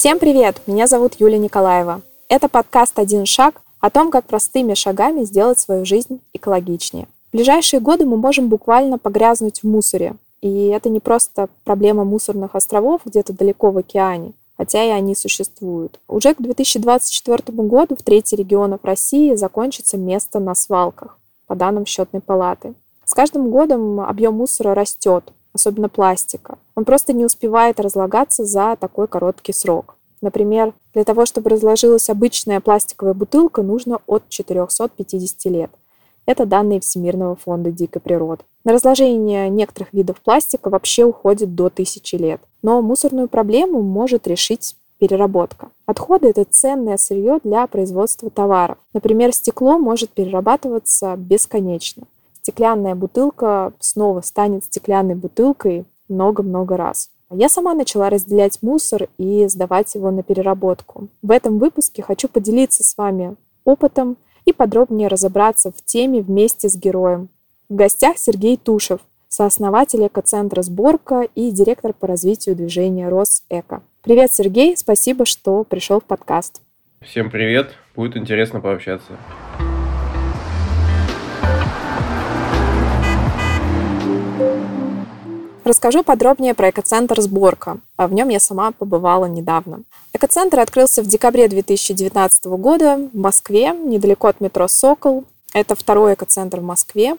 Всем привет! Меня зовут Юлия Николаева. Это подкаст «Один шаг» о том, как простыми шагами сделать свою жизнь экологичнее. В ближайшие годы мы можем буквально погрязнуть в мусоре. И это не просто проблема мусорных островов где-то далеко в океане, хотя и они существуют. Уже к 2024 году в трети регионов России закончится место на свалках, по данным счетной палаты. С каждым годом объем мусора растет, особенно пластика. Он просто не успевает разлагаться за такой короткий срок. Например, для того, чтобы разложилась обычная пластиковая бутылка, нужно от 450 лет. Это данные Всемирного фонда дикой природы. На разложение некоторых видов пластика вообще уходит до тысячи лет. Но мусорную проблему может решить переработка. Отходы – это ценное сырье для производства товаров. Например, стекло может перерабатываться бесконечно стеклянная бутылка снова станет стеклянной бутылкой много-много раз. Я сама начала разделять мусор и сдавать его на переработку. В этом выпуске хочу поделиться с вами опытом и подробнее разобраться в теме вместе с героем. В гостях Сергей Тушев, сооснователь экоцентра «Сборка» и директор по развитию движения «Росэко». Привет, Сергей, спасибо, что пришел в подкаст. Всем привет, будет интересно пообщаться. Расскажу подробнее про экоцентр «Сборка». А в нем я сама побывала недавно. Экоцентр открылся в декабре 2019 года в Москве, недалеко от метро «Сокол». Это второй экоцентр в Москве.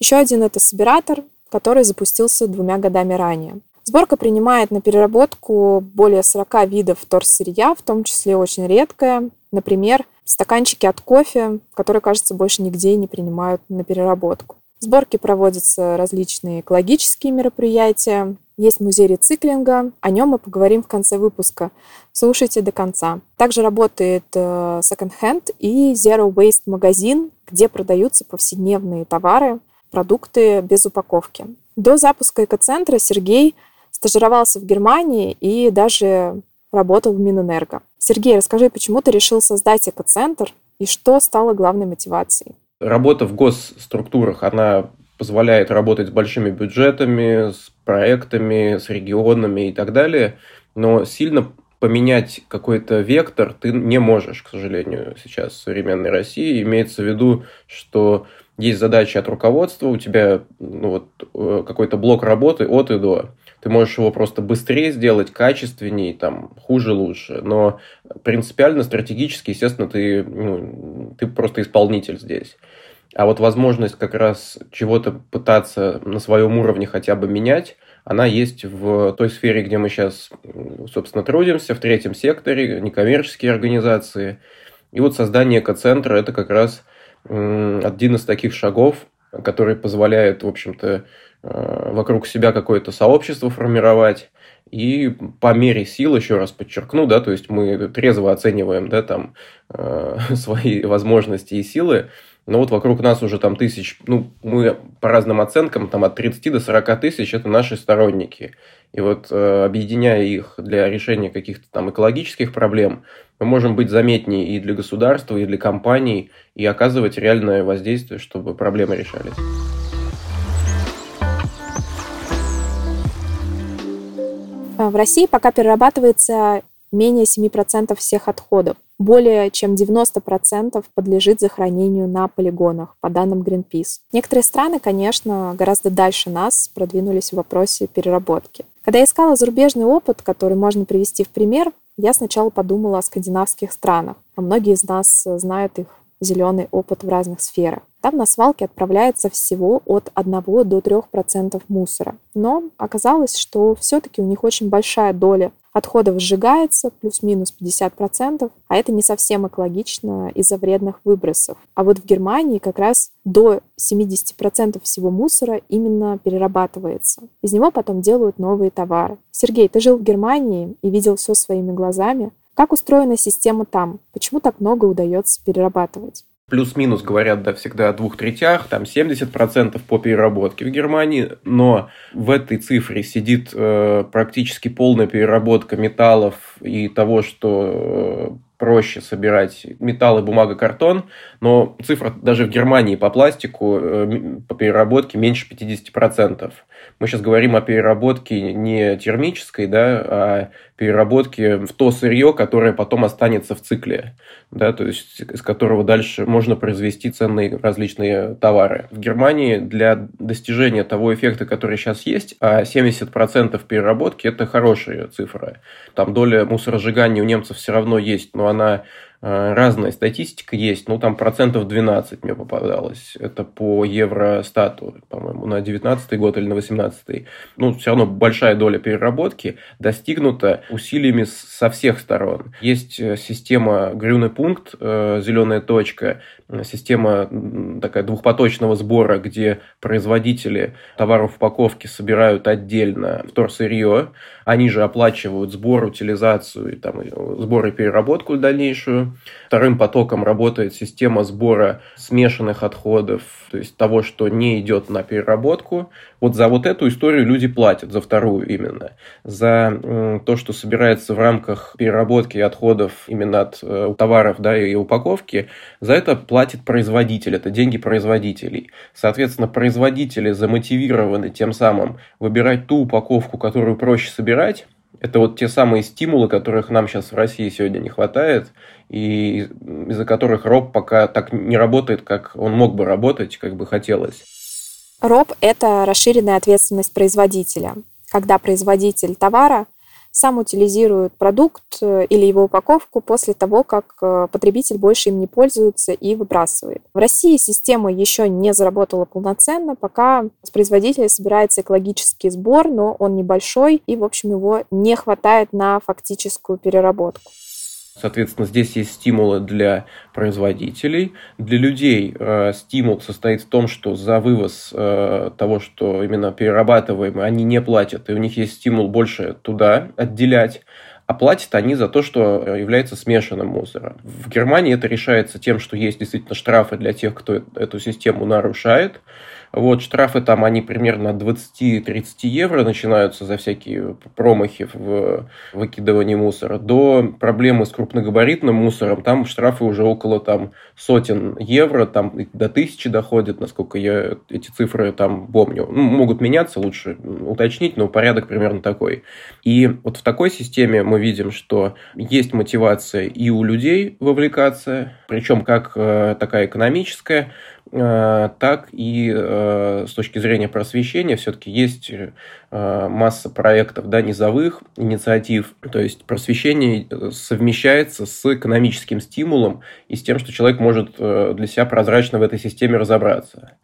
Еще один – это «Собиратор», который запустился двумя годами ранее. Сборка принимает на переработку более 40 видов вторсырья, в том числе очень редкое. Например, стаканчики от кофе, которые, кажется, больше нигде не принимают на переработку. Сборке проводятся различные экологические мероприятия. Есть музей рециклинга, о нем мы поговорим в конце выпуска. Слушайте до конца. Также работает э, Second Hand и Zero Waste магазин, где продаются повседневные товары, продукты без упаковки. До запуска экоцентра Сергей стажировался в Германии и даже работал в Минэнерго. Сергей, расскажи, почему ты решил создать экоцентр и что стало главной мотивацией? Работа в госструктурах, она позволяет работать с большими бюджетами, с проектами, с регионами и так далее, но сильно поменять какой-то вектор ты не можешь, к сожалению, сейчас в современной России. Имеется в виду, что есть задачи от руководства, у тебя ну, вот, э, какой-то блок работы от и до. Ты можешь его просто быстрее сделать, качественнее, там, хуже, лучше. Но принципиально, стратегически, естественно, ты, ну, ты просто исполнитель здесь. А вот возможность как раз чего-то пытаться на своем уровне хотя бы менять, она есть в той сфере, где мы сейчас, собственно, трудимся, в третьем секторе, некоммерческие организации. И вот создание экоцентра – это как раз один из таких шагов, который позволяет, в общем-то, э, вокруг себя какое-то сообщество формировать, и по мере сил, еще раз подчеркну, да, то есть мы трезво оцениваем, да, там, э, свои возможности и силы, но вот вокруг нас уже там тысяч, ну, мы по разным оценкам, там от 30 до 40 тысяч – это наши сторонники. И вот э, объединяя их для решения каких-то там экологических проблем, мы можем быть заметнее и для государства, и для компаний, и оказывать реальное воздействие, чтобы проблемы решались. В России пока перерабатывается менее 7% всех отходов. Более чем 90% подлежит захоронению на полигонах, по данным Greenpeace. Некоторые страны, конечно, гораздо дальше нас продвинулись в вопросе переработки. Когда я искала зарубежный опыт, который можно привести в пример, я сначала подумала о скандинавских странах, а многие из нас знают их зеленый опыт в разных сферах. Там на свалке отправляется всего от 1 до 3% мусора. Но оказалось, что все-таки у них очень большая доля отходов сжигается, плюс-минус 50%, а это не совсем экологично из-за вредных выбросов. А вот в Германии как раз до 70% всего мусора именно перерабатывается. Из него потом делают новые товары. Сергей, ты жил в Германии и видел все своими глазами. Как устроена система там? Почему так много удается перерабатывать? плюс-минус говорят, да, всегда о двух третях, там 70% по переработке в Германии, но в этой цифре сидит э, практически полная переработка металлов и того, что проще собирать металл и бумага, картон, но цифра даже в Германии по пластику, э, по переработке меньше 50%. Мы сейчас говорим о переработке не термической, да, а переработке в то сырье, которое потом останется в цикле, да, то есть из которого дальше можно произвести ценные различные товары. В Германии для достижения того эффекта, который сейчас есть, а 70% переработки – это хорошая цифра. Там доля мусоросжигания у немцев все равно есть, но она разная статистика есть, ну, там процентов 12 мне попадалось. Это по Евростату, по-моему, на 19 год или на 18 Ну, все равно большая доля переработки достигнута усилиями со всех сторон. Есть э, система Грюный пункт, э, зеленая точка, система такая двухпоточного сбора, где производители товаров упаковки собирают отдельно вторсырье, они же оплачивают сбор, утилизацию, там, сбор и переработку дальнейшую. Вторым потоком работает система сбора смешанных отходов, то есть того, что не идет на переработку. Вот за вот эту историю люди платят, за вторую именно. За то, что собирается в рамках переработки отходов именно от э, товаров да, и упаковки, за это платит производитель, это деньги производителей. Соответственно, производители замотивированы тем самым выбирать ту упаковку, которую проще собирать, это вот те самые стимулы, которых нам сейчас в России сегодня не хватает, и из-за которых РОП пока так не работает, как он мог бы работать, как бы хотелось. РОП – это расширенная ответственность производителя, когда производитель товара сам утилизирует продукт э, или его упаковку после того, как э, потребитель больше им не пользуется и выбрасывает. В России система еще не заработала полноценно, пока с производителя собирается экологический сбор, но он небольшой и, в общем, его не хватает на фактическую переработку. Соответственно, здесь есть стимулы для производителей. Для людей э, стимул состоит в том, что за вывоз э, того, что именно перерабатываемый, они не платят, и у них есть стимул больше туда отделять. А платят они за то, что является смешанным мусором. В Германии это решается тем, что есть действительно штрафы для тех, кто эту систему нарушает. Вот, штрафы там, они примерно от 20-30 евро начинаются за всякие промахи в выкидывании мусора, до проблемы с крупногабаритным мусором, там штрафы уже около там сотен евро, там до тысячи доходят, насколько я эти цифры там помню. Ну, могут меняться, лучше уточнить, но порядок примерно такой. И вот в такой системе мы видим, что есть мотивация и у людей вовлекаться, причем как э, такая экономическая, так и э, с точки зрения просвещения все-таки есть э, масса проектов да, низовых инициатив. То есть просвещение совмещается с экономическим стимулом и с тем, что человек может для себя прозрачно в этой системе разобраться.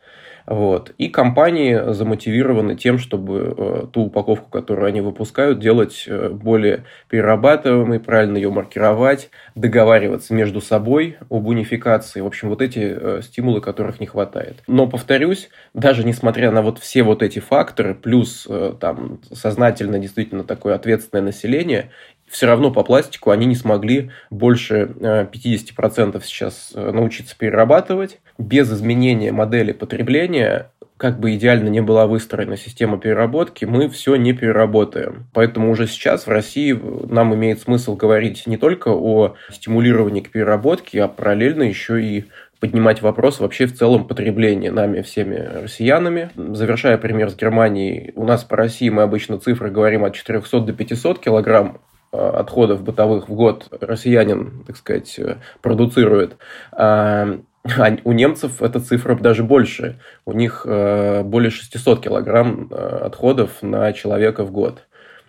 Вот. И компании замотивированы тем, чтобы э, ту упаковку, которую они выпускают, делать э, более перерабатываемой, правильно ее маркировать, договариваться между собой об унификации. В общем, вот эти э, стимулы, которых не хватает. Но, повторюсь, даже несмотря на вот все вот эти факторы, плюс там сознательно действительно такое ответственное население, все равно по пластику они не смогли больше 50% сейчас научиться перерабатывать без изменения модели потребления, как бы идеально не была выстроена система переработки, мы все не переработаем. Поэтому уже сейчас в России нам имеет смысл говорить не только о стимулировании к переработке, а параллельно еще и поднимать вопрос вообще в целом потребления нами, всеми россиянами. Завершая пример с Германией, у нас по России мы обычно цифры говорим от 400 до 500 килограмм э, отходов бытовых в год россиянин, так сказать, э, продуцирует. А а у немцев эта цифра даже больше. У них э, более 600 килограмм э, отходов на человека в год.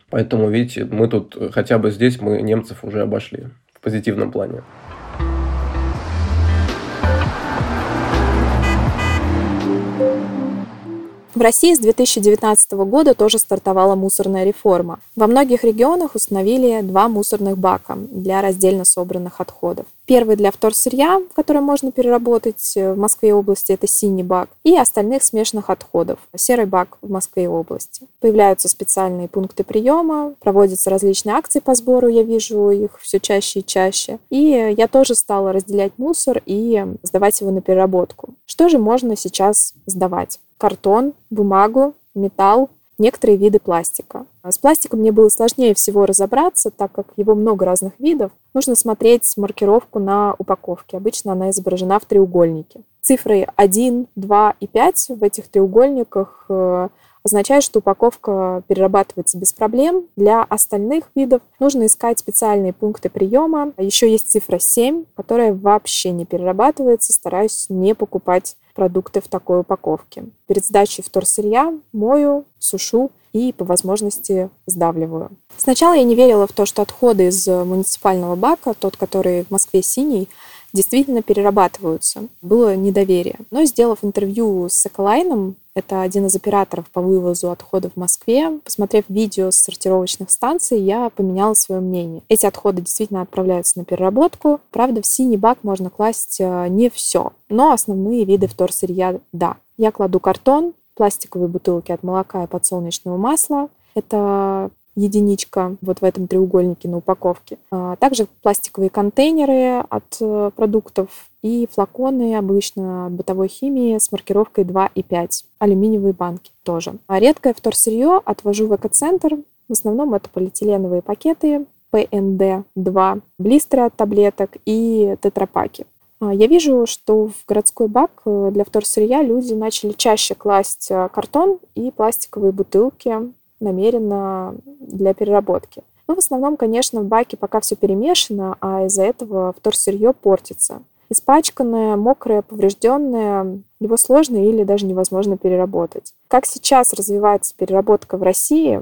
Поэтому, видите, мы тут хотя бы здесь мы немцев уже обошли в позитивном плане. В России с 2019 года тоже стартовала мусорная реформа. Во многих регионах установили два мусорных бака для раздельно собранных отходов. Первый для вторсырья, который можно переработать в Москве и области, это синий бак, и остальных смешанных отходов, серый бак в Москве и области. Появляются специальные пункты приема, проводятся различные акции по сбору, я вижу их все чаще и чаще. И я тоже стала разделять мусор и сдавать его на переработку. Что же можно сейчас сдавать? Картон, бумагу, металл, некоторые виды пластика. С пластиком мне было сложнее всего разобраться, так как его много разных видов. Нужно смотреть маркировку на упаковке. Обычно она изображена в треугольнике. Цифры 1, 2 и 5 в этих треугольниках э, означает, что упаковка перерабатывается без проблем. Для остальных видов нужно искать специальные пункты приема. Еще есть цифра 7, которая вообще не перерабатывается. Стараюсь не покупать продукты в такой упаковке. Перед сдачей вторсырья мою, сушу и по возможности сдавливаю. Сначала я не верила в то, что отходы из муниципального бака, тот, который в Москве синий, действительно перерабатываются. Было недоверие. Но сделав интервью с Эколайном, это один из операторов по вывозу отходов в Москве. Посмотрев видео с сортировочных станций, я поменяла свое мнение. Эти отходы действительно отправляются на переработку. Правда, в синий бак можно класть э, не все, но основные виды вторсырья – да. Я кладу картон, пластиковые бутылки от молока и подсолнечного масла. Это единичка вот в этом треугольнике на упаковке. А также пластиковые контейнеры от э, продуктов и флаконы обычно бытовой химии с маркировкой 2 и 5. Алюминиевые банки тоже. А редкое вторсырье отвожу в экоцентр. В основном это полиэтиленовые пакеты, ПНД-2, блистеры от таблеток и тетрапаки. А я вижу, что в городской бак э, для вторсырья люди начали чаще класть э, картон и пластиковые бутылки намеренно для переработки. Но в основном, конечно, в баке пока все перемешано, а из-за этого вторсырье портится. Испачканное, мокрое, поврежденное, его сложно или даже невозможно переработать. Как сейчас развивается переработка в России,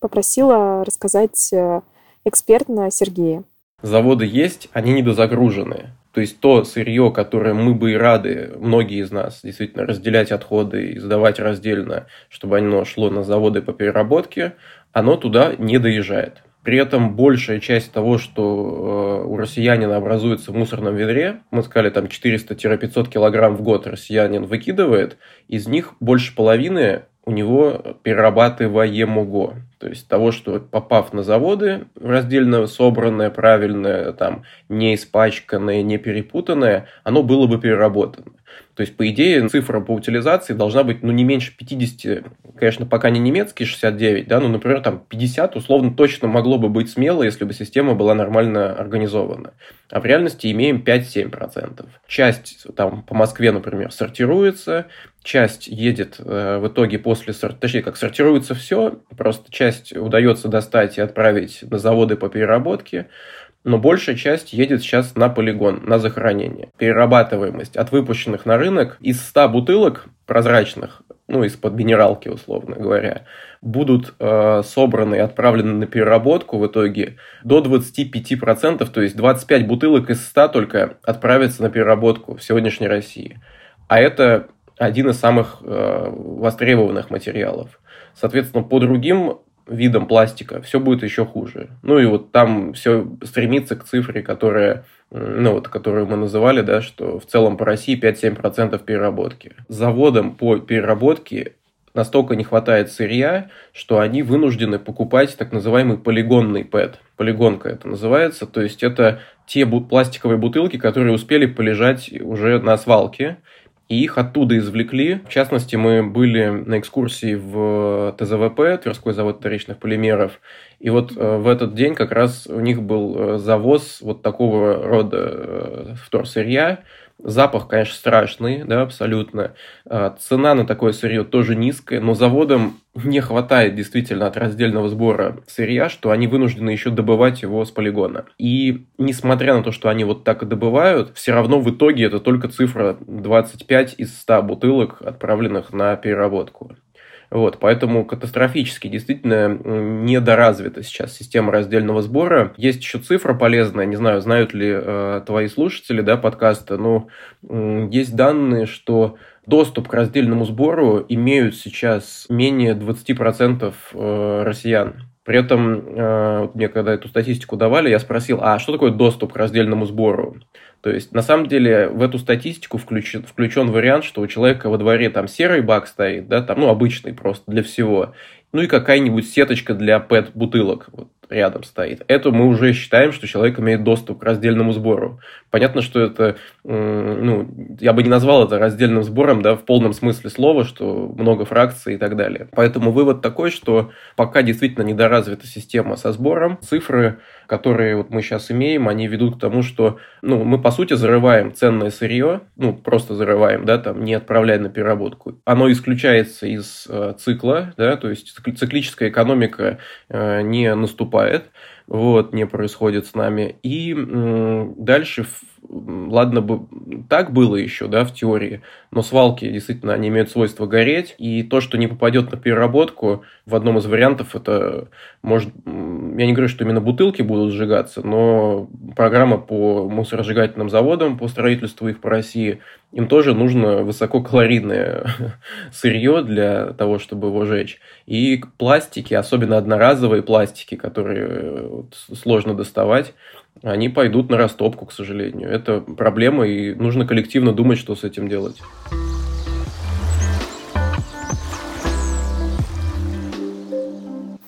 попросила рассказать э, экспертно Сергея. Заводы есть, они недозагружены. То есть то сырье, которое мы бы и рады, многие из нас, действительно разделять отходы и сдавать раздельно, чтобы оно шло на заводы по переработке, оно туда не доезжает. При этом большая часть того, что э, у россиянина образуется в мусорном ведре, мы сказали, там 400-500 килограмм в год россиянин выкидывает, из них больше половины у него перерабатываемого. То есть того, что попав на заводы, раздельно собранное, правильное, там, не испачканное, не перепутанное, оно было бы переработано. То есть, по идее, цифра по утилизации должна быть, ну, не меньше 50, конечно, пока не немецкий 69, да, но, например, там 50 условно точно могло бы быть смело, если бы система была нормально организована. А в реальности имеем 5-7%. Часть там по Москве, например, сортируется, часть едет э, в итоге после, точнее, как сортируется все, просто часть удается достать и отправить на заводы по переработке, но большая часть едет сейчас на полигон, на захоронение. Перерабатываемость от выпущенных на рынок из 100 бутылок прозрачных, ну, из-под минералки, условно говоря, будут э, собраны и отправлены на переработку в итоге до 25%, то есть 25 бутылок из 100 только отправятся на переработку в сегодняшней России. А это один из самых э, востребованных материалов. Соответственно, по другим видам пластика все будет еще хуже. Ну и вот там все стремится к цифре, которая, ну вот, которую мы называли, да, что в целом по России 5-7% переработки. Заводам по переработке настолько не хватает сырья, что они вынуждены покупать так называемый полигонный ПЭТ. Полигонка это называется. То есть это те пластиковые бутылки, которые успели полежать уже на свалке и их оттуда извлекли. В частности, мы были на экскурсии в ТЗВП, Тверской завод вторичных полимеров, и вот э, в этот день как раз у них был э, завоз вот такого рода э, вторсырья, Запах, конечно, страшный, да, абсолютно. А, цена на такое сырье тоже низкая, но заводам не хватает действительно от раздельного сбора сырья, что они вынуждены еще добывать его с полигона. И несмотря на то, что они вот так и добывают, все равно в итоге это только цифра 25 из 100 бутылок, отправленных на переработку. Вот, поэтому катастрофически действительно недоразвита сейчас система раздельного сбора. Есть еще цифра полезная, не знаю, знают ли э, твои слушатели да, подкаста, но э, есть данные, что доступ к раздельному сбору имеют сейчас менее 20% э, россиян. При этом э, мне когда эту статистику давали, я спросил, а что такое доступ к раздельному сбору? То есть, на самом деле, в эту статистику включен, включен вариант, что у человека во дворе там серый бак стоит, да, там, ну, обычный просто для всего, ну и какая-нибудь сеточка для пэт-бутылок. Вот. Рядом стоит. Это мы уже считаем, что человек имеет доступ к раздельному сбору. Понятно, что это, ну, я бы не назвал это раздельным сбором, да, в полном смысле слова, что много фракций и так далее. Поэтому вывод такой, что пока действительно недоразвита система со сбором, цифры которые вот мы сейчас имеем, они ведут к тому, что ну, мы, по сути, зарываем ценное сырье, ну, просто зарываем, да, там, не отправляя на переработку. Оно исключается из э, цикла, да, то есть циклическая экономика э, не наступает, вот, не происходит с нами. И дальше ладно бы так было еще, да, в теории, но свалки действительно, они имеют свойство гореть, и то, что не попадет на переработку, в одном из вариантов это может, я не говорю, что именно бутылки будут сжигаться, но программа по мусоросжигательным заводам, по строительству их по России, им тоже нужно высококалорийное сырье для того, чтобы его жечь. И пластики, особенно одноразовые пластики, которые сложно доставать, они пойдут на растопку, к сожалению. Это проблема, и нужно коллективно думать, что с этим делать.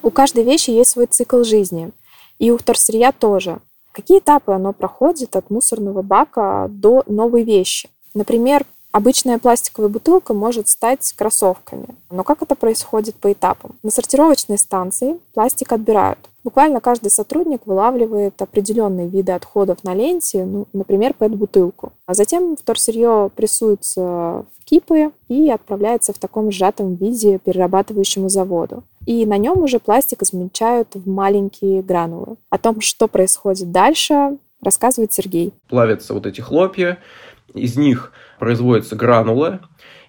У каждой вещи есть свой цикл жизни. И у вторсырья тоже. Какие этапы оно проходит от мусорного бака до новой вещи? Например, Обычная пластиковая бутылка может стать кроссовками. Но как это происходит по этапам? На сортировочной станции пластик отбирают. Буквально каждый сотрудник вылавливает определенные виды отходов на ленте, ну, например, пэт-бутылку. А затем вторсырье прессуется в кипы и отправляется в таком сжатом виде перерабатывающему заводу. И на нем уже пластик измельчают в маленькие гранулы. О том, что происходит дальше, рассказывает Сергей. Плавятся вот эти хлопья, из них производятся гранулы,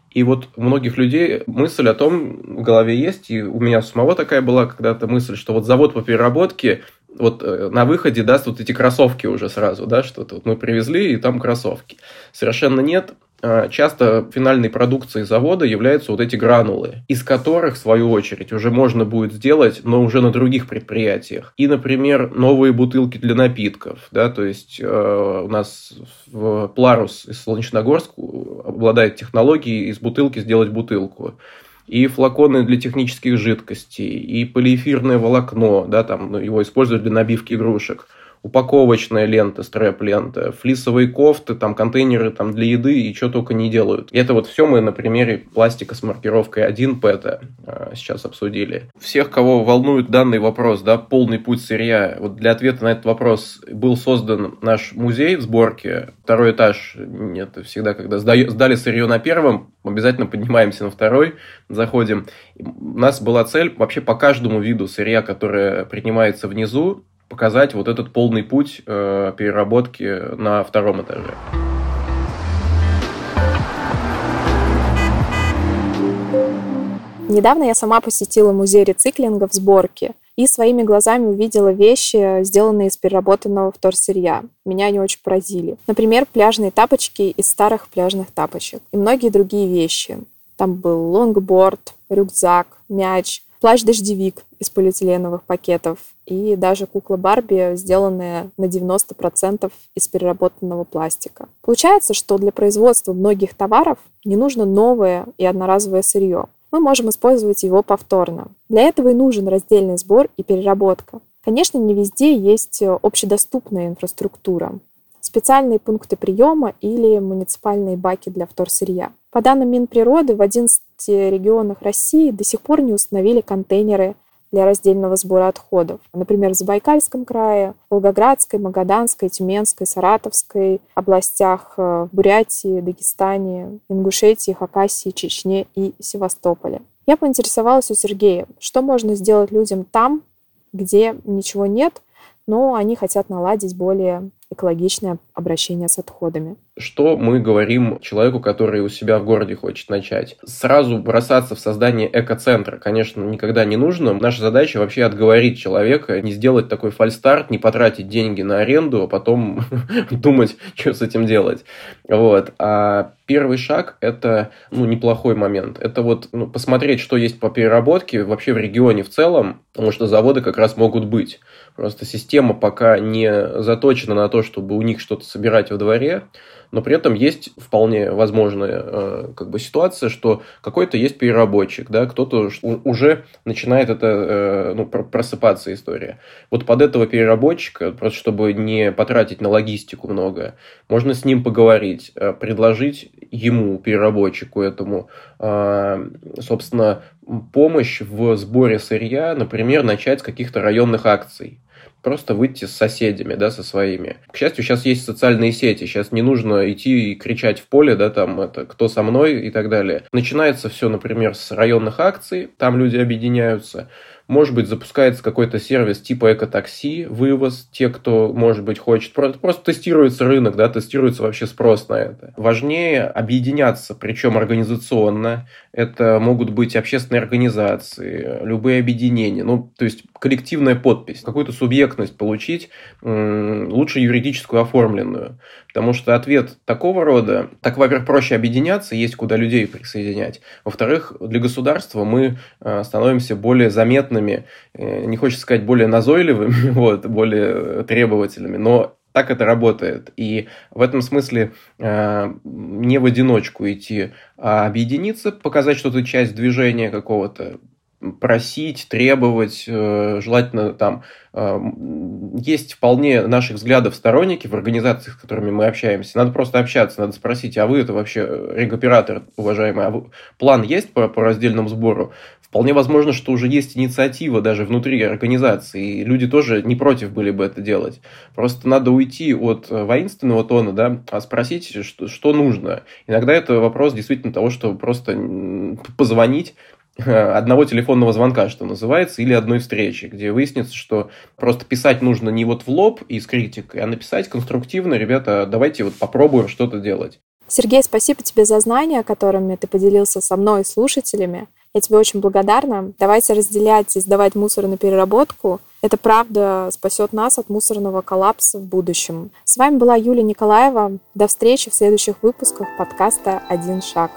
и вот у многих людей мысль о том в голове есть, и у меня самого такая была когда-то мысль, что вот завод по переработке вот э, на выходе даст вот эти кроссовки уже сразу, да, что-то вот мы привезли, и там кроссовки. Совершенно нет. А, часто финальной продукцией завода являются вот эти гранулы, из которых, в свою очередь, уже можно будет сделать, но уже на других предприятиях. И, например, новые бутылки для напитков. Да, то есть э, у нас в Пларус из Солнечногорск обладает технологией из бутылки сделать бутылку и флаконы для технических жидкостей, и полиэфирное волокно, да, там ну, его используют для набивки игрушек – упаковочная лента, стрэп-лента, флисовые кофты, там контейнеры там, для еды и что только не делают. И это вот все мы на примере пластика с маркировкой 1 ПЭТа сейчас обсудили. Всех, кого волнует данный вопрос, да, полный путь сырья, вот для ответа на этот вопрос был создан наш музей в сборке. Второй этаж, нет, всегда, когда сдали сырье на первом, обязательно поднимаемся на второй, заходим. У нас была цель вообще по каждому виду сырья, которое принимается внизу, показать вот этот полный путь э, переработки на втором этаже. Недавно я сама посетила музей рециклинга в сборке и своими глазами увидела вещи, сделанные из переработанного вторсырья. Меня они очень поразили. Например, пляжные тапочки из старых пляжных тапочек и многие другие вещи. Там был лонгборд, рюкзак, мяч, плащ-дождевик из полиэтиленовых пакетов и даже кукла Барби, сделанная на 90% из переработанного пластика. Получается, что для производства многих товаров не нужно новое и одноразовое сырье. Мы можем использовать его повторно. Для этого и нужен раздельный сбор и переработка. Конечно, не везде есть общедоступная инфраструктура специальные пункты приема или муниципальные баки для вторсырья. По данным Минприроды, в 11 регионах России до сих пор не установили контейнеры для раздельного сбора отходов. Например, в Забайкальском крае, Волгоградской, Магаданской, Тюменской, Саратовской областях, э, в Бурятии, Дагестане, Ингушетии, Хакасии, Чечне и Севастополе. Я поинтересовалась у Сергея, что можно сделать людям там, где ничего нет, но они хотят наладить более экологичное обращение с отходами. Что мы говорим человеку, который у себя в городе хочет начать? Сразу бросаться в создание экоцентра, конечно, никогда не нужно. Наша задача вообще отговорить человека, не сделать такой фальстарт, не потратить деньги на аренду, а потом думать, что с этим делать. Вот. А первый шаг – это ну, неплохой момент. Это вот ну, посмотреть, что есть по переработке вообще в регионе в целом, потому что заводы как раз могут быть. Просто система пока не заточена на то, чтобы у них что-то собирать во дворе, но при этом есть вполне возможная э, как бы ситуация, что какой-то есть переработчик, да, кто-то уже начинает это, э, ну, просыпаться история. Вот под этого переработчика, просто чтобы не потратить на логистику много, можно с ним поговорить, э, предложить ему, переработчику этому, собственно, помощь в сборе сырья, например, начать с каких-то районных акций просто выйти с соседями, да, со своими. К счастью, сейчас есть социальные сети, сейчас не нужно идти и кричать в поле, да, там, это, кто со мной и так далее. Начинается все, например, с районных акций, там люди объединяются, может быть, запускается какой-то сервис типа экотакси, вывоз, те, кто, может быть, хочет. Просто, просто тестируется рынок, да, тестируется вообще спрос на это. Важнее объединяться, причем организационно. Это могут быть общественные организации, любые объединения. Ну, то есть коллективная подпись, какую-то субъектность получить, лучше юридическую оформленную. Потому что ответ такого рода, так, во-первых, проще объединяться, есть куда людей присоединять. Во-вторых, для государства мы э, становимся более заметными, э, не хочется сказать более назойливыми, вот, более требовательными, но так это работает. И в этом смысле э, не в одиночку идти, а объединиться, показать, что ты часть движения какого-то, просить, требовать, э, желательно там э, есть вполне наших взглядов сторонники в организациях, с которыми мы общаемся. Надо просто общаться, надо спросить, а вы это вообще регоператор, уважаемый, а вы, план есть по, по раздельному сбору? Вполне возможно, что уже есть инициатива даже внутри организации, и люди тоже не против были бы это делать. Просто надо уйти от воинственного тона, да, а спросить, что, что нужно. Иногда это вопрос действительно того, что просто позвонить, одного телефонного звонка, что называется, или одной встречи, где выяснится, что просто писать нужно не вот в лоб и с критикой, а написать конструктивно, ребята, давайте вот попробуем что-то делать. Сергей, спасибо тебе за знания, которыми ты поделился со мной и слушателями. Я тебе очень благодарна. Давайте разделять и сдавать мусор на переработку. Это правда спасет нас от мусорного коллапса в будущем. С вами была Юлия Николаева. До встречи в следующих выпусках подкаста «Один шаг».